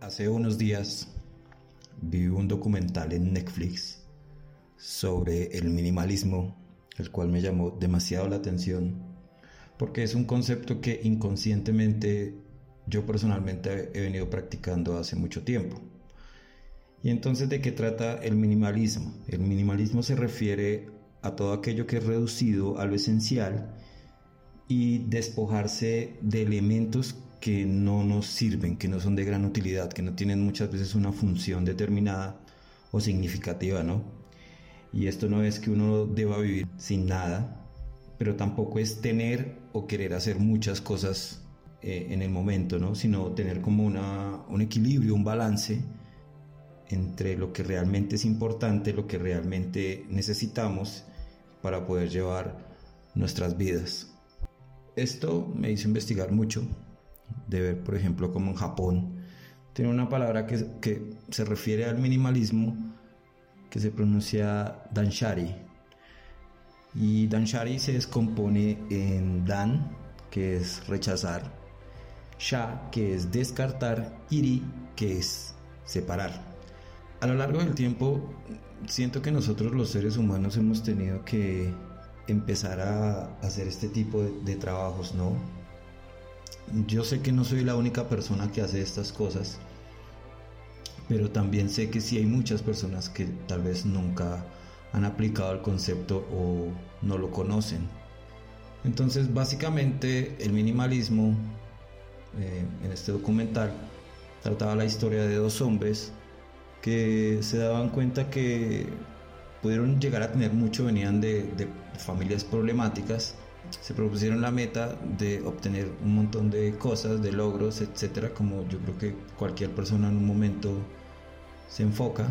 Hace unos días vi un documental en Netflix sobre el minimalismo, el cual me llamó demasiado la atención, porque es un concepto que inconscientemente yo personalmente he venido practicando hace mucho tiempo. Y entonces, ¿de qué trata el minimalismo? El minimalismo se refiere a todo aquello que es reducido a lo esencial y despojarse de elementos que no nos sirven, que no son de gran utilidad, que no tienen muchas veces una función determinada o significativa, ¿no? Y esto no es que uno deba vivir sin nada, pero tampoco es tener o querer hacer muchas cosas eh, en el momento, ¿no? Sino tener como una, un equilibrio, un balance entre lo que realmente es importante, lo que realmente necesitamos para poder llevar nuestras vidas. Esto me hizo investigar mucho de ver, por ejemplo, como en Japón, tiene una palabra que, que se refiere al minimalismo que se pronuncia danshari. Y danshari se descompone en dan, que es rechazar, sha, que es descartar, iri, que es separar. A lo largo del tiempo, siento que nosotros los seres humanos hemos tenido que empezar a hacer este tipo de, de trabajos, ¿no? Yo sé que no soy la única persona que hace estas cosas, pero también sé que sí hay muchas personas que tal vez nunca han aplicado el concepto o no lo conocen. Entonces, básicamente, el minimalismo eh, en este documental trataba la historia de dos hombres que se daban cuenta que pudieron llegar a tener mucho, venían de, de familias problemáticas se propusieron la meta de obtener un montón de cosas, de logros, etcétera, como yo creo que cualquier persona en un momento se enfoca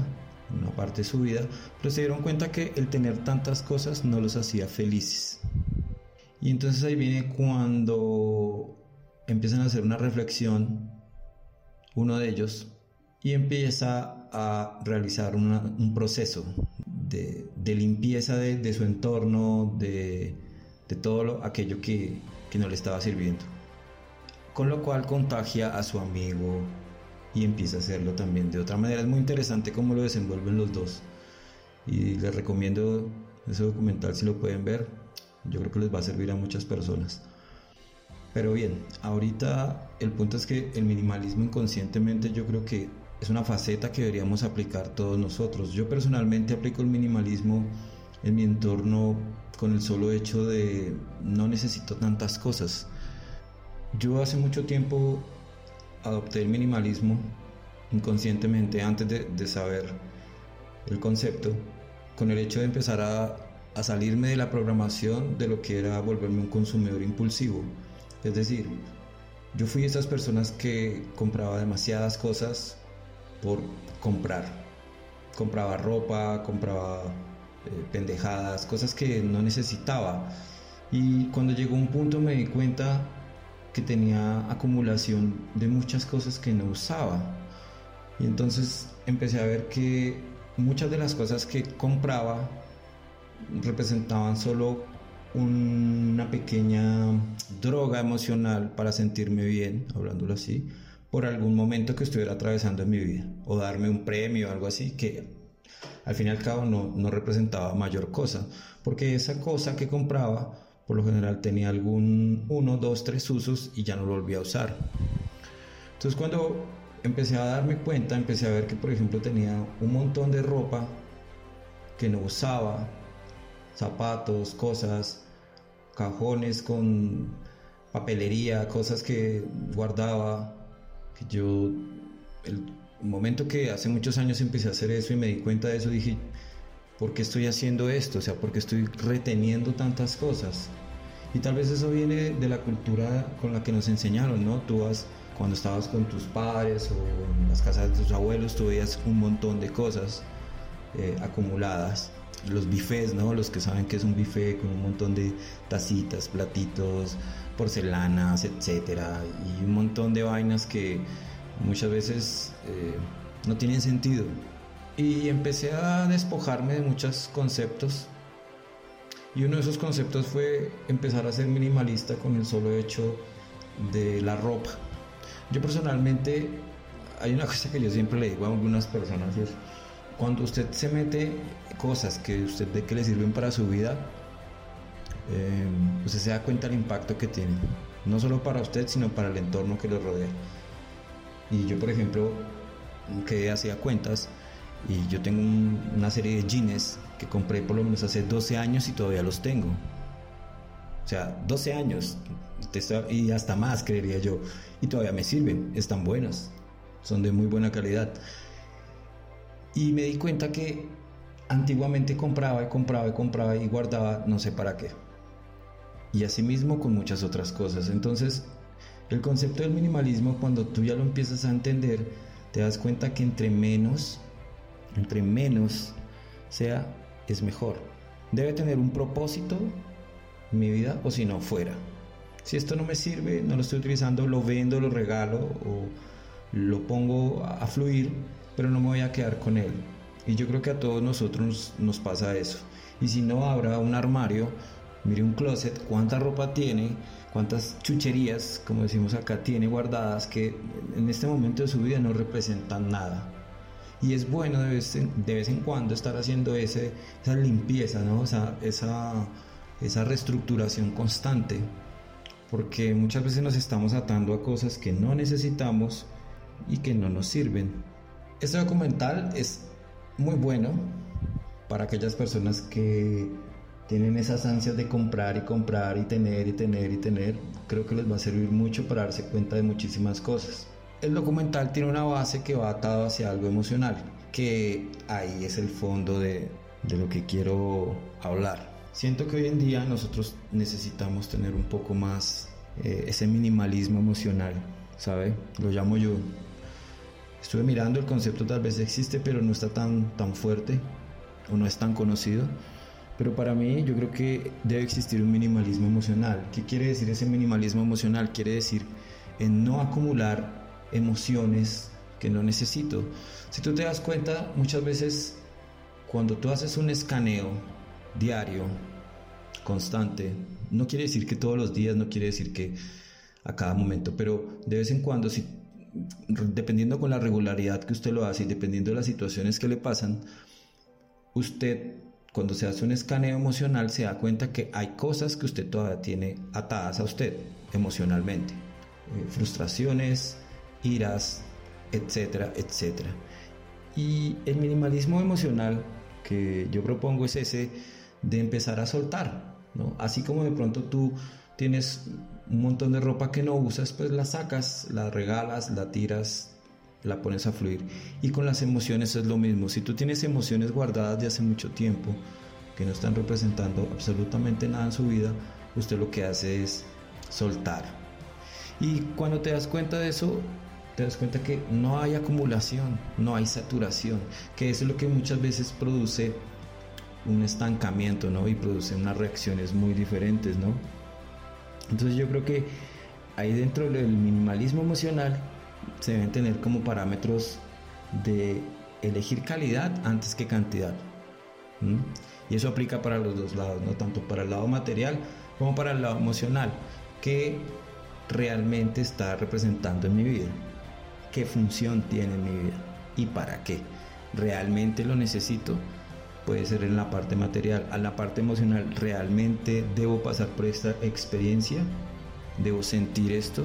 en una parte de su vida, pero se dieron cuenta que el tener tantas cosas no los hacía felices. Y entonces ahí viene cuando empiezan a hacer una reflexión, uno de ellos, y empieza a realizar un proceso de, limpieza de su entorno, de de todo aquello que, no le estaba sirviendo. Con lo cual contagia a su amigo y empieza a hacerlo también de otra manera. Es muy interesante cómo lo desenvuelven los dos. Y les recomiendo ese documental si lo pueden ver. Yo creo que les va a servir a muchas personas. Pero bien, ahorita el punto es que el minimalismo inconscientemente yo creo que es una faceta que deberíamos aplicar todos nosotros. Yo personalmente aplico el minimalismo en mi entorno con el solo hecho de no necesito tantas cosas. Yo hace mucho tiempo adopté el minimalismo inconscientemente antes de, saber el concepto, con el hecho de empezar a, a salirme de la programación de lo que era volverme un consumidor impulsivo. Es decir, yo fui esas personas que compraba demasiadas cosas por comprar. Compraba ropa, compraba eh, pendejadas, cosas que no necesitaba. Y cuando llegó un punto me di cuenta que tenía acumulación de muchas cosas que no usaba. Y entonces empecé a ver que muchas de las cosas que compraba representaban solo una pequeña droga emocional para sentirme bien, hablándolo así, por algún momento que estuviera atravesando en mi vida, o darme un premio o algo así, que al fin y al cabo no, no representaba mayor cosa, porque esa cosa que compraba por lo general tenía algún uno, dos, tres usos y ya no lo volvía a usar. Entonces cuando empecé a darme cuenta, empecé a ver que por ejemplo tenía un montón de ropa que no usaba, zapatos, cosas, cajones con papelería, cosas que guardaba, que yo el, un momento que hace muchos años empecé a hacer eso y me di cuenta de eso, dije, ¿por qué estoy haciendo esto? O sea, ¿por qué estoy reteniendo tantas cosas? Y tal vez eso viene de la cultura con la que nos enseñaron, ¿no? Tú vas, cuando estabas con tus padres o en las casas de tus abuelos, tú veías un montón de cosas eh, acumuladas. Los bifes, ¿no? Los que saben que es un bife con un montón de tacitas, platitos, porcelanas, etcétera, y un montón de vainas que muchas veces eh, no tienen sentido. Y empecé a despojarme de muchos conceptos. Y uno de esos conceptos fue empezar a ser minimalista con el solo hecho de la ropa. Yo personalmente hay una cosa que yo siempre le digo a algunas personas es, cuando usted se mete cosas que usted ve que le sirven para su vida, eh, usted se da cuenta del impacto que tiene, no solo para usted, sino para el entorno que lo rodea. Y yo, por ejemplo, que hacía cuentas y yo tengo una serie de jeans que compré por lo menos hace 12 años y todavía los tengo. O sea, 12 años y hasta más, creería yo. Y todavía me sirven, están buenas, son de muy buena calidad. Y me di cuenta que antiguamente compraba y compraba y compraba y guardaba no sé para qué. Y asimismo con muchas otras cosas. Entonces, el concepto del minimalismo, cuando tú ya lo empiezas a entender, te das cuenta que entre menos, entre menos sea, es mejor. Debe tener un propósito mi vida o si no fuera. Si esto no me sirve, no lo estoy utilizando, lo vendo, lo regalo o lo pongo a fluir, pero no me voy a quedar con él. Y yo creo que a todos nosotros nos pasa eso. Y si no, habrá un armario, mire un closet, cuánta ropa tiene, cuántas chucherías, como decimos acá, tiene guardadas que en este momento de su vida no representan nada. Y es bueno de vez en, de vez en cuando estar haciendo ese, esa limpieza, ¿no? esa, esa reestructuración constante, porque muchas veces nos estamos atando a cosas que no necesitamos y que no nos sirven. Este documental es muy bueno para aquellas personas que tienen esas ansias de comprar y comprar y tener y tener y tener, creo que les va a servir mucho para darse cuenta de muchísimas cosas. El documental tiene una base que va atado hacia algo emocional, que ahí es el fondo de, de lo que quiero hablar. Siento que hoy en día nosotros necesitamos tener un poco más eh, ese minimalismo emocional, ¿sabe? Lo llamo yo. Estuve mirando el concepto, tal vez existe, pero no está tan, tan fuerte o no es tan conocido pero para mí yo creo que debe existir un minimalismo emocional. ¿Qué quiere decir ese minimalismo emocional? Quiere decir en no acumular emociones que no necesito. Si tú te das cuenta, muchas veces cuando tú haces un escaneo diario, constante, no quiere decir que todos los días, no quiere decir que a cada momento, pero de vez en cuando, si, dependiendo con la regularidad que usted lo hace y dependiendo de las situaciones que le pasan, usted cuando se hace un escaneo emocional se da cuenta que hay cosas que usted todavía tiene atadas a usted emocionalmente. Eh, frustraciones, iras, etcétera, etcétera. Y el minimalismo emocional que yo propongo es ese de empezar a soltar, ¿no? Así como de pronto tú tienes un montón de ropa que no usas, pues la sacas, la regalas, la tiras, la pones a fluir. Y con las emociones es lo mismo. Si tú tienes emociones guardadas de hace mucho tiempo que no están representando absolutamente nada en su vida, usted lo que hace es soltar. Y cuando te das cuenta de eso, te das cuenta que no hay acumulación, no hay saturación, que es lo que muchas veces produce un estancamiento, ¿no? Y produce unas reacciones muy diferentes, ¿no? Entonces yo creo que ahí dentro del minimalismo emocional se deben tener como parámetros de elegir calidad antes que cantidad. Y eso aplica para los dos lados, no tanto para el lado material como para el lado emocional. ¿Qué realmente está representando en mi vida? ¿Qué función tiene en mi vida? ¿Y para qué? ¿Realmente lo necesito? Puede ser en la parte material. A la parte emocional, ¿realmente debo pasar por esta experiencia? ¿Debo sentir esto?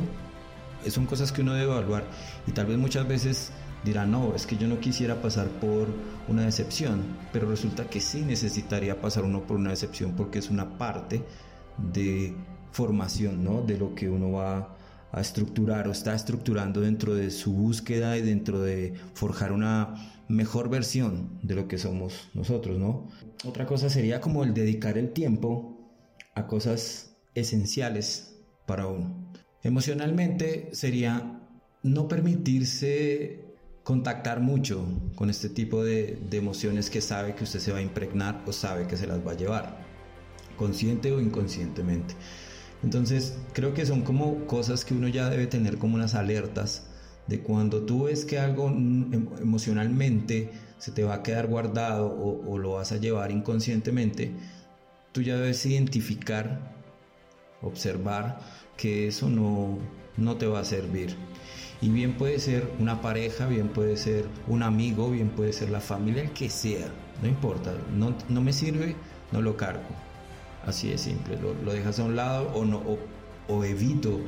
Son cosas que uno debe evaluar y tal vez muchas veces dirá, no, es que yo no quisiera pasar por una decepción, pero resulta que sí necesitaría pasar uno por una decepción porque es una parte de formación, ¿no? De lo que uno va a estructurar o está estructurando dentro de su búsqueda y dentro de forjar una mejor versión de lo que somos nosotros, ¿no? Otra cosa sería como el dedicar el tiempo a cosas esenciales para uno. Emocionalmente sería no permitirse contactar mucho con este tipo de, emociones que sabe que usted se va a impregnar o sabe que se las va a llevar, consciente o inconscientemente. Entonces creo que son como cosas que uno ya debe tener como unas alertas de cuando tú ves que algo em, emocionalmente se te va a quedar guardado o, o lo vas a llevar inconscientemente, tú ya debes identificar, observar que eso no, no te va a servir. Y bien puede ser una pareja, bien puede ser un amigo, bien puede ser la familia, el que sea, no importa, no, no me sirve, no lo cargo. Así de simple, lo, lo dejas a un lado o, no, o, o evito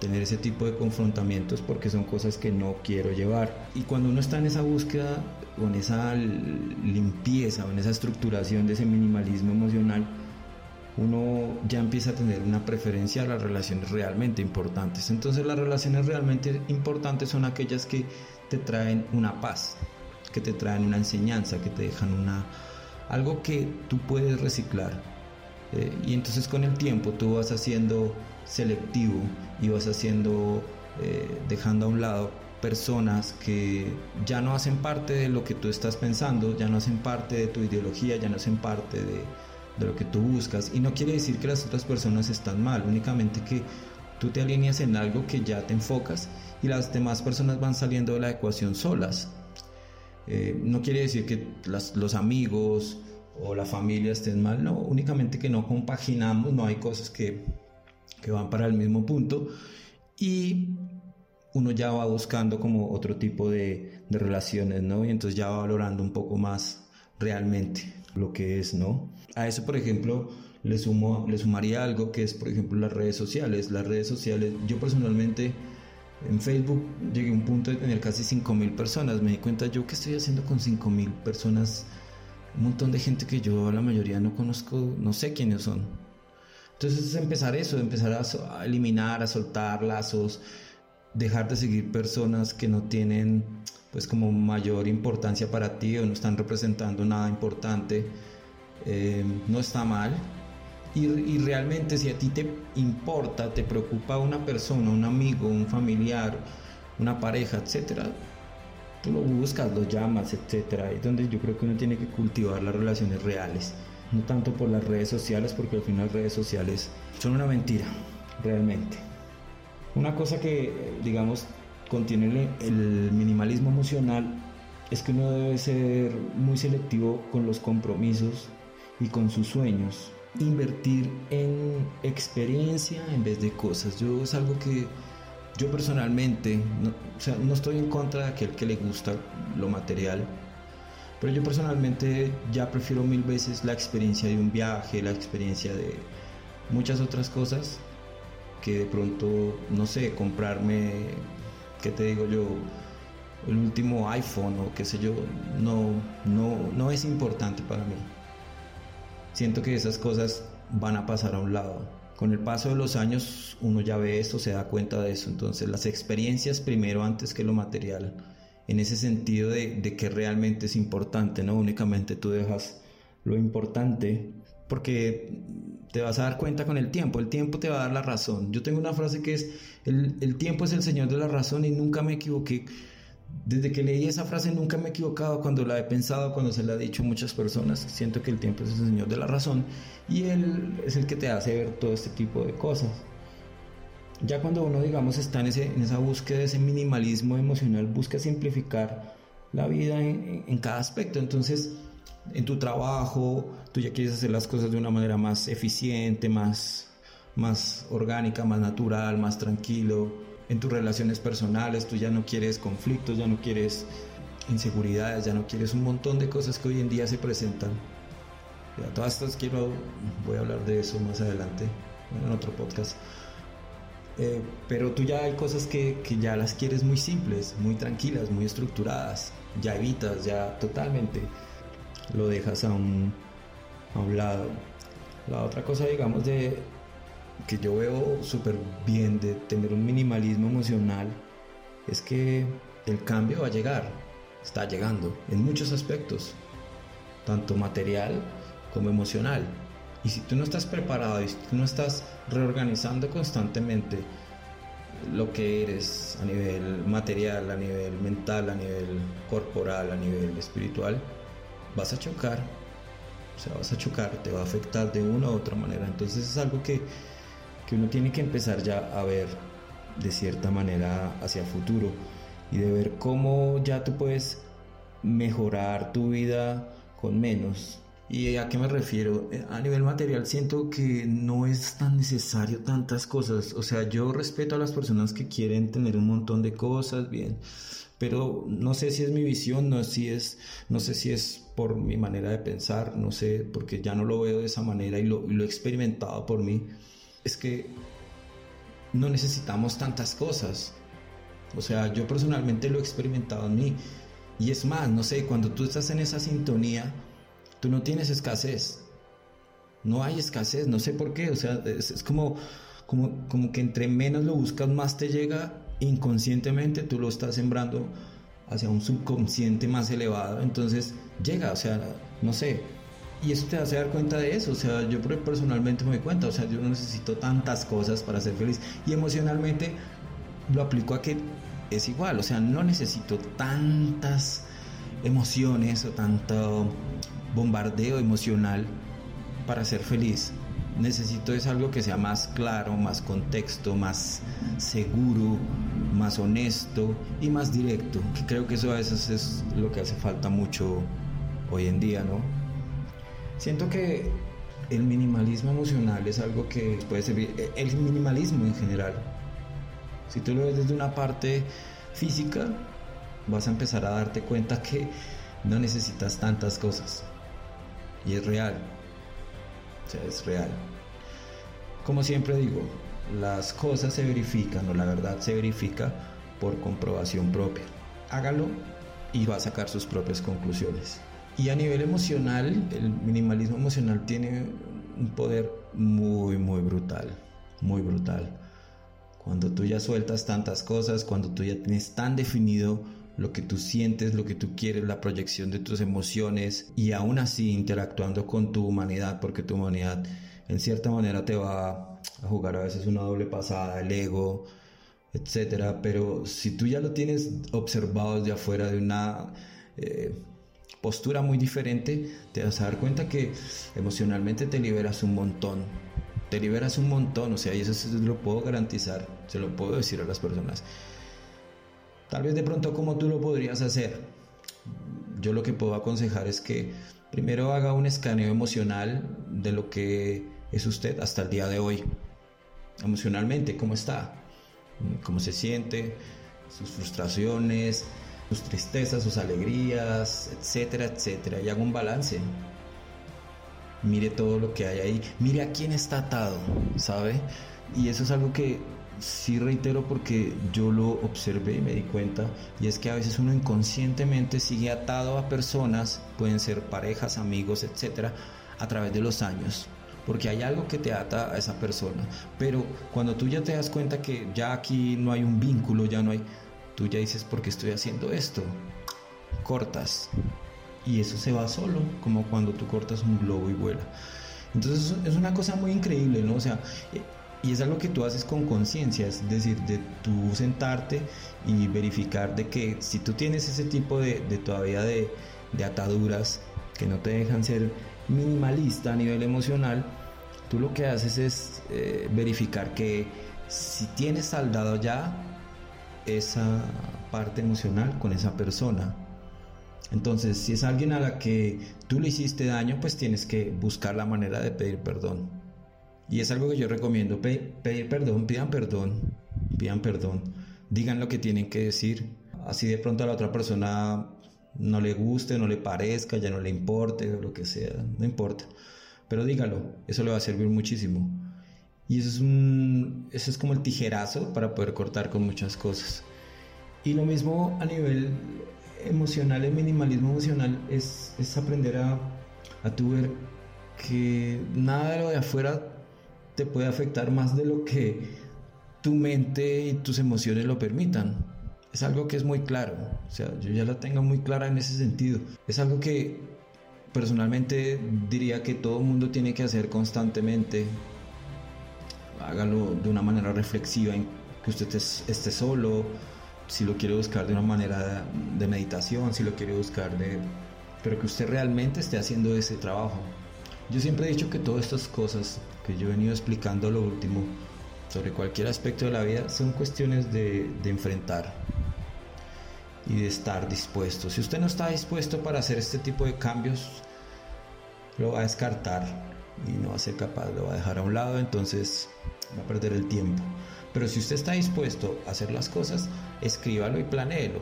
tener ese tipo de confrontamientos porque son cosas que no quiero llevar. Y cuando uno está en esa búsqueda en esa limpieza en esa estructuración de ese minimalismo emocional, uno ya empieza a tener una preferencia a las relaciones realmente importantes. Entonces las relaciones realmente importantes son aquellas que te traen una paz, que te traen una enseñanza, que te dejan una algo que tú puedes reciclar. Eh, y entonces con el tiempo tú vas haciendo selectivo y vas haciendo, eh, dejando a un lado personas que ya no hacen parte de lo que tú estás pensando, ya no hacen parte de tu ideología, ya no hacen parte de, de lo que tú buscas. Y no quiere decir que las otras personas están mal, únicamente que tú te alineas en algo que ya te enfocas y las demás personas van saliendo de la ecuación solas. Eh, no quiere decir que los amigos o la familia estén mal, no, únicamente que no compaginamos, no hay cosas que, que van para el mismo punto y uno ya va buscando como otro tipo de, de relaciones, ¿no? Y entonces ya va valorando un poco más realmente lo que es, ¿no? A eso, por ejemplo, le, sumo, le sumaría algo que es, por ejemplo, las redes sociales. Las redes sociales, yo personalmente en Facebook llegué a un punto de tener casi 5.000 personas. Me di cuenta yo que estoy haciendo con 5.000 personas, un montón de gente que yo la mayoría no conozco, no sé quiénes son. Entonces es empezar eso, empezar a, a eliminar, a soltar lazos, dejar de seguir personas que no tienen pues como mayor importancia para ti o no están representando nada importante, eh, no está mal. Y, realmente si a ti te importa, te preocupa una persona, un amigo, un familiar, una pareja, etcétera, tú lo buscas, lo llamas, etcétera. Es donde yo creo que uno tiene que cultivar las relaciones reales, no tanto por las redes sociales, porque al final las redes sociales son una mentira, realmente. Una cosa que, digamos, contiene el minimalismo emocional es que uno debe ser muy selectivo con los compromisos y con sus sueños. Invertir en experiencia en vez de cosas. Yo es algo que yo personalmente, no, o sea, no estoy en contra de aquel que le gusta lo material, pero yo personalmente ya prefiero mil veces la experiencia de un viaje, la experiencia de muchas otras cosas que de pronto, no sé, comprarme ¿qué te digo yo? El último iPhone o qué sé yo, no, no, no es importante para mí. Siento que esas cosas van a pasar a un lado. Con el paso de los años uno ya ve esto, se da cuenta de eso. Entonces las experiencias primero antes que lo material. En ese sentido de, de que realmente es importante, no únicamente tú dejas lo importante porque te vas a dar cuenta con el tiempo, el tiempo te va a dar la razón. Yo tengo una frase que es, el, tiempo es el señor de la razón y nunca me equivoqué. Desde que leí esa frase nunca me he equivocado cuando la he pensado, cuando se la he dicho a muchas personas. Siento que el tiempo es el señor de la razón y él es el que te hace ver todo este tipo de cosas. Ya cuando uno, digamos, está en, ese, en esa búsqueda de ese minimalismo emocional, busca simplificar la vida en, en cada aspecto. Entonces, en tu trabajo, tú ya quieres hacer las cosas de una manera más eficiente, más, más orgánica, más natural, más tranquilo. En tus relaciones personales, tú ya no quieres conflictos, ya no quieres inseguridades, ya no quieres un montón de cosas que hoy en día se presentan. Ya, todas estas quiero, voy a hablar de eso más adelante, en otro podcast. Eh, pero tú ya hay cosas que, que ya las quieres muy simples, muy tranquilas, muy estructuradas, ya evitas, ya totalmente lo dejas a un, a un lado. La otra cosa, digamos, de que yo veo súper bien de tener un minimalismo emocional es que el cambio va a llegar, está llegando en muchos aspectos, tanto material como emocional. Y si tú no estás preparado y si tú no estás reorganizando constantemente lo que eres a nivel material, a nivel mental, a nivel corporal, a nivel espiritual, vas a chocar, o sea, vas a chocar, te va a afectar de una u otra manera. Entonces es algo que, que uno tiene que empezar ya a ver de cierta manera hacia el futuro y de ver cómo ya tú puedes mejorar tu vida con menos ¿Y a qué me refiero? Eh, a nivel material siento que no es tan necesario tantas cosas. O sea, yo respeto a las personas que quieren tener un montón de cosas, bien. Pero no sé si es mi visión, no, si es, no sé si es por mi manera de pensar, no sé, porque ya no lo veo de esa manera y lo, y lo he experimentado por mí. Es que no necesitamos tantas cosas. O sea, yo personalmente lo he experimentado en mí. Y es más, no sé, cuando tú estás en esa sintonía, Tú no tienes escasez. No hay escasez, no sé por qué. O sea, es, como, como, como que entre menos lo buscas, más te llega inconscientemente. Tú lo estás sembrando hacia un subconsciente más elevado. Entonces llega, o sea, no sé. Y eso te hace dar cuenta de eso. O sea, yo personalmente me doy cuenta. O sea, yo no necesito tantas cosas para ser feliz. Y emocionalmente lo aplico a que es igual. O sea, no necesito tantas emociones o tanto bombardeo emocional para ser feliz. Necesito es algo que sea más claro, más contexto, más seguro, más honesto y más directo. Que creo que eso a veces es lo que hace falta mucho hoy en día, ¿no? Siento que el minimalismo emocional es algo que puede servir, el minimalismo en general. Si tú lo ves desde una parte física, vas a empezar a darte cuenta que no necesitas tantas cosas. Y es real. O sea, es real. Como siempre digo, las cosas se verifican o la verdad se verifica por comprobación propia. Hágalo y va a sacar sus propias conclusiones. Y a nivel emocional, el minimalismo emocional tiene un poder muy, muy brutal. Muy brutal. Cuando tú ya sueltas tantas cosas, cuando tú ya tienes tan definido lo que tú sientes, lo que tú quieres, la proyección de tus emociones y aún así interactuando con tu humanidad, porque tu humanidad en cierta manera te va a jugar a veces una doble pasada, el ego, etcétera, pero si tú ya lo tienes observado desde afuera de una eh, postura muy diferente, te vas a dar cuenta que emocionalmente te liberas un montón, te liberas un montón, o sea, y eso se lo puedo garantizar, se lo puedo decir a las personas. Tal vez de pronto como tú lo podrías hacer. Yo lo que puedo aconsejar es que primero haga un escaneo emocional de lo que es usted hasta el día de hoy. Emocionalmente, ¿cómo está? ¿Cómo se siente? Sus frustraciones, sus tristezas, sus alegrías, etcétera, etcétera. Y haga un balance. Mire todo lo que hay ahí. Mire a quién está atado, ¿sabe? Y eso es algo que sí reitero porque yo lo observé y me di cuenta, y es que a veces uno inconscientemente sigue atado a personas, pueden ser parejas, amigos, etcétera, a través de los años. Porque hay algo que te ata a esa persona. Pero cuando tú ya te das cuenta que ya aquí no hay un vínculo, ya no hay. Tú ya dices, ¿por qué estoy haciendo esto? Cortas. Y eso se va solo, como cuando tú cortas un globo y vuela. Entonces es una cosa muy increíble, ¿no? O sea, y es algo que tú haces con conciencia, es decir, de tú sentarte y verificar de que si tú tienes ese tipo de, todavía de, ataduras que no te dejan ser minimalista a nivel emocional, tú lo que haces es eh, verificar que si tienes saldado ya esa parte emocional con esa persona. Entonces, si es alguien a la que tú le hiciste daño, pues tienes que buscar la manera de pedir perdón. Y es algo que yo recomiendo, pedir perdón, pidan perdón, pidan perdón, digan lo que tienen que decir, así de pronto a la otra persona no le guste, no le parezca, ya no le importe, o lo que sea, no importa, pero dígalo, eso le va a servir muchísimo. Y eso es, un, eso es como el tijerazo para poder cortar con muchas cosas. Y lo mismo a nivel emocional, el minimalismo emocional es, es aprender a, a tu ver que nada de lo de afuera te puede afectar más de lo que tu mente y tus emociones lo permitan. Es algo que es muy claro, o sea, yo ya la tengo muy clara en ese sentido. Es algo que personalmente diría que todo mundo tiene que hacer constantemente. Hágalo de una manera reflexiva, en que usted esté, solo, si lo quiere buscar de una manera de meditación, si lo quiere buscar de... pero que usted realmente esté haciendo ese trabajo. Yo siempre he dicho que todas estas cosas que yo he venido explicando lo último sobre cualquier aspecto de la vida son cuestiones de, de enfrentar y de estar dispuesto. Si usted no está dispuesto para hacer este tipo de cambios, lo va a descartar y no va a ser capaz, lo va a dejar a un lado, entonces va a perder el tiempo. Pero si usted está dispuesto a hacer las cosas, escríbalo y planéelo.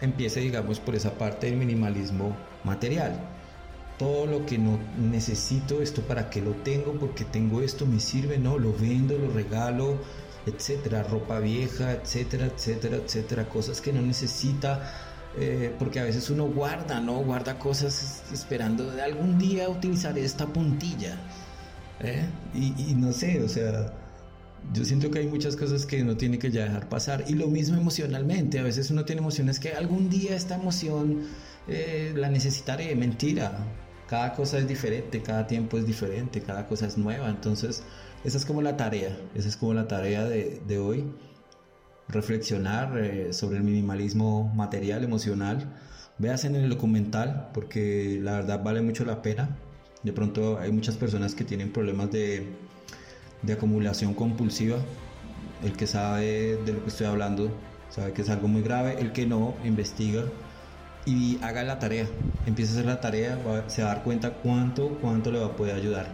Empiece, digamos, por esa parte del minimalismo material. Todo lo que no necesito, esto para qué lo tengo, porque tengo esto, me sirve, no, lo vendo, lo regalo, etcétera, ropa vieja, etcétera, etcétera, etcétera, cosas que no necesita, eh, porque a veces uno guarda, ¿no? Guarda cosas esperando de algún día utilizar esta puntilla. ¿eh? Y, y, no sé, o sea, yo siento que hay muchas cosas que uno tiene que ya dejar pasar. Y lo mismo emocionalmente, a veces uno tiene emociones que algún día esta emoción eh, la necesitaré, mentira. Cada cosa es diferente, cada tiempo es diferente, cada cosa es nueva. Entonces, esa es como la tarea, esa es como la tarea de, de hoy reflexionar eh, sobre el minimalismo material, emocional. Veas en el documental porque la verdad vale mucho la pena. De pronto hay muchas personas que tienen problemas de, de acumulación compulsiva. El que sabe de lo que estoy hablando sabe que es algo muy grave. El que no, investiga y haga la tarea. Empieza a hacer la tarea, se va a dar cuenta cuánto, cuánto le va a poder ayudar.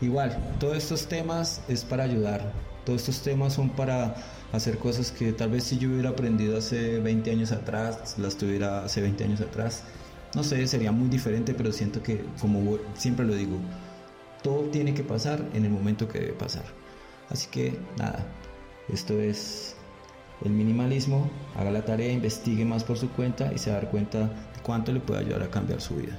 Igual, todos estos temas es para ayudar. Todos estos temas son para hacer cosas que tal vez si yo hubiera aprendido hace 20 años atrás, las tuviera hace 20 años atrás, no sé, sería muy diferente, pero siento que, como siempre lo digo, todo tiene que pasar en el momento que debe pasar. Así que nada, esto es el minimalismo, haga la tarea, investigue más por su cuenta y se dar cuenta de cuánto le puede ayudar a cambiar su vida.